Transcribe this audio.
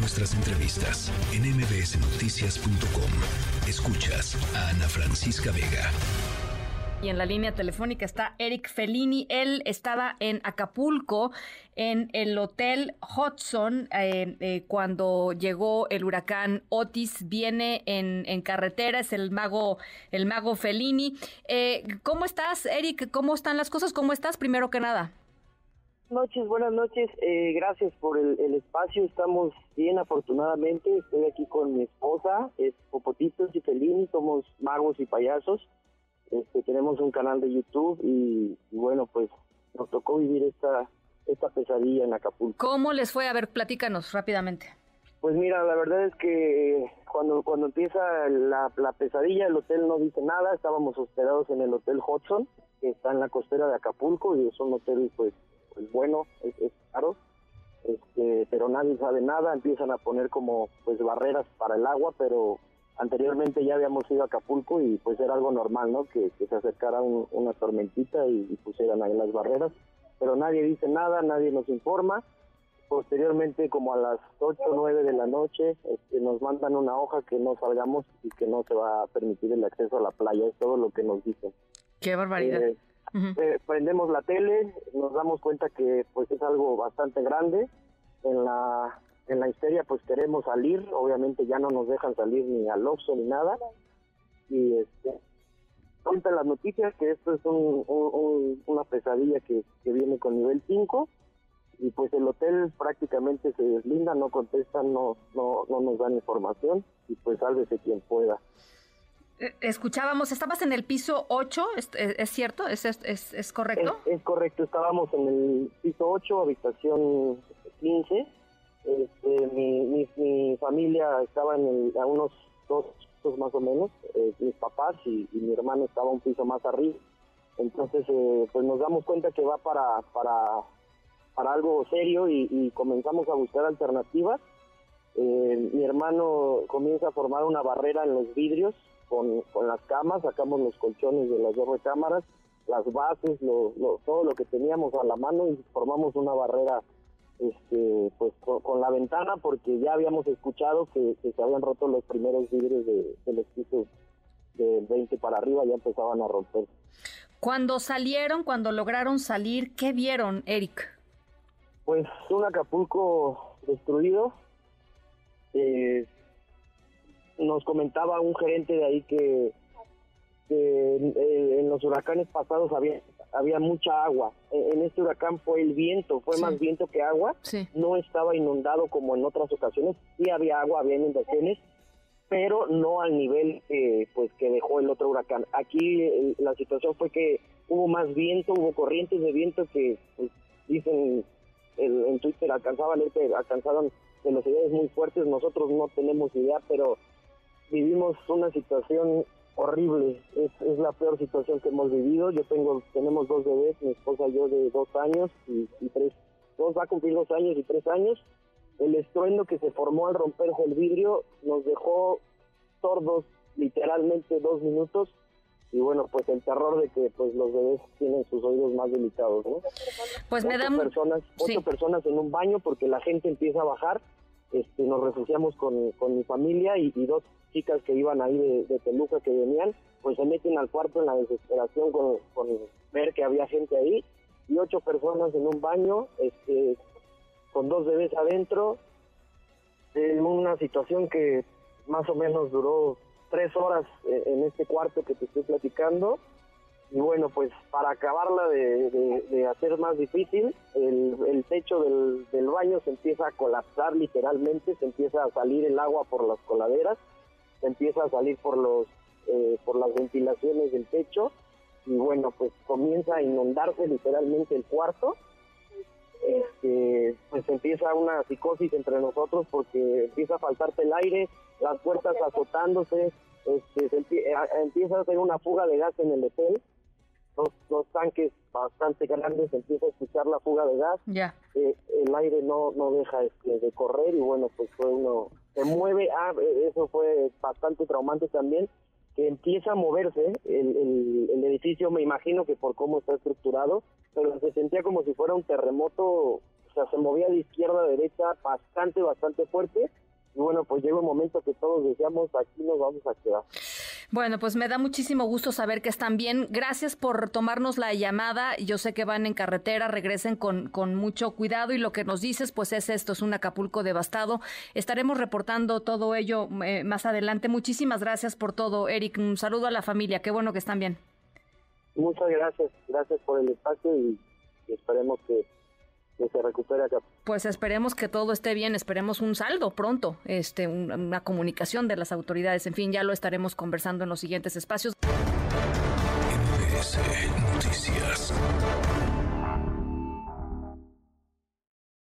nuestras entrevistas en mbsnoticias.com. Escuchas a Ana Francisca Vega. Y en la línea telefónica está Eric Fellini. Él estaba en Acapulco, en el Hotel Hudson, eh, eh, cuando llegó el huracán Otis. Viene en, carretera, es el mago, el mago Fellini. Eh, ¿Cómo estás, Eric? ¿Cómo están las cosas? ¿Cómo estás, primero que nada? Noches, buenas noches. Eh, gracias por el, el, espacio. Estamos bien, afortunadamente. Estoy aquí con mi esposa, es Popotitos y Fellini. Somos magos y payasos. Este, tenemos un canal de YouTube y, y, bueno, pues nos tocó vivir esta esta pesadilla en Acapulco. ¿Cómo les fue? A ver, platícanos rápidamente. Pues mira, la verdad es que cuando cuando empieza la, la pesadilla, el hotel no dice nada. Estábamos hospedados en el Hotel Hudson, que está en la costera de Acapulco y es un hotel pues pues bueno, es, es caro, este, pero nadie sabe nada, empiezan a poner como pues barreras para el agua, pero anteriormente ya habíamos ido a Acapulco y pues era algo normal, ¿no? Que, que se acercara un, una tormentita y, y, pusieran ahí las barreras, pero nadie dice nada, nadie nos informa. Posteriormente, como a las 8 o 9 de la noche, este, nos mandan una hoja que no salgamos y que no se va a permitir el acceso a la playa, es todo lo que nos dicen. Qué barbaridad. Eh, Eh, prendemos la tele, nos damos cuenta que pues es algo bastante grande. En la en la histeria pues queremos salir, obviamente ya no nos dejan salir ni al Oxxo ni nada. Y este cuentan las noticias que esto es un, un, una pesadilla que, que viene con nivel 5 y pues el hotel prácticamente se deslinda, no contestan, no no no nos dan información y pues sálvese quien pueda. Escuchábamos, estabas en el piso 8, ¿es, es cierto? ¿Es, correcto? Es, correcto, estábamos en el piso 8, habitación 15. Este, mi, familia estaba en el, a unos dos pisos más o menos, eh, mis papás y, y, mi hermano estaba un piso más arriba. Entonces, eh, pues nos damos cuenta que va para, para, para algo serio y, y comenzamos a buscar alternativas. Eh, mi hermano comienza a formar una barrera en los vidrios con, con, las camas, sacamos los colchones de las dos recámaras, las bases, lo, lo, todo lo que teníamos a la mano y formamos una barrera este, pues con, con, la ventana porque ya habíamos escuchado que, que, se habían roto los primeros vidrios de, de los pisos del 20 para arriba, ya empezaban a romper. Cuando salieron, cuando lograron salir, ¿qué vieron, Eric? Pues un Acapulco destruido, eh, nos comentaba un gerente de ahí que, que eh, en los huracanes pasados había había mucha agua. En este huracán fue el viento, fue sí. más viento que agua. Sí. No estaba inundado como en otras ocasiones. Sí había agua, había inundaciones, pero no al nivel eh, pues que dejó el otro huracán. Aquí eh, la situación fue que hubo más viento, hubo corrientes de viento que pues, dicen en Twitter alcanzaban alcanzaban velocidades muy fuertes. Nosotros no tenemos idea, pero vivimos una situación horrible, es, es, la peor situación que hemos vivido. Yo tengo, tenemos dos bebés, mi esposa y yo de dos años y, y tres, dos va a cumplir dos años y tres años. El estruendo que se formó al romperse el vidrio nos dejó sordos literalmente dos minutos y bueno pues el terror de que pues los bebés tienen sus oídos más delicados ¿no? pues me da personas ocho sí. personas en un baño porque la gente empieza a bajar este nos refugiamos con, con mi familia y, y dos chicas que iban ahí de, de, Teluca que venían, pues se meten al cuarto en la desesperación con, con, ver que había gente ahí y ocho personas en un baño, este, con dos bebés adentro, en una situación que más o menos duró tres horas eh, en este cuarto que te estoy platicando. Y bueno, pues para acabarla de, hacer más difícil, el, techo del, baño se empieza a colapsar literalmente, se empieza a salir el agua por las coladeras empieza a salir por los eh, por las ventilaciones del techo y bueno pues comienza a inundarse literalmente el cuarto este pues empieza una psicosis entre nosotros porque empieza a faltarte el aire las puertas azotándose este se empie empieza a hacer una fuga de gas en el hotel los, los tanques bastante grandes empieza a escuchar la fuga de gas eh, el aire no no deja este, de correr y bueno pues fue uno se mueve, ah, eso fue bastante traumante también, que empieza a moverse el, el, el, edificio, me imagino que por cómo está estructurado, pero se sentía como si fuera un terremoto o sea, se movía de izquierda a derecha bastante, bastante fuerte. Y bueno, pues llega un momento que todos decíamos, aquí nos vamos a quedar. Bueno, pues me da muchísimo gusto saber que están bien. Gracias por tomarnos la llamada. Yo sé que van en carretera, regresen con, con mucho cuidado y lo que nos dices, pues es esto, es un Acapulco devastado. Estaremos reportando todo ello eh, más adelante. Muchísimas gracias por todo, Eric. Un saludo a la familia. Qué bueno que están bien. Muchas gracias. Gracias por el espacio y esperemos que se recupere acá. Pues esperemos que todo esté bien, esperemos un saldo pronto, este, una comunicación de las autoridades. En fin, ya lo estaremos conversando en los siguientes espacios. Noticias.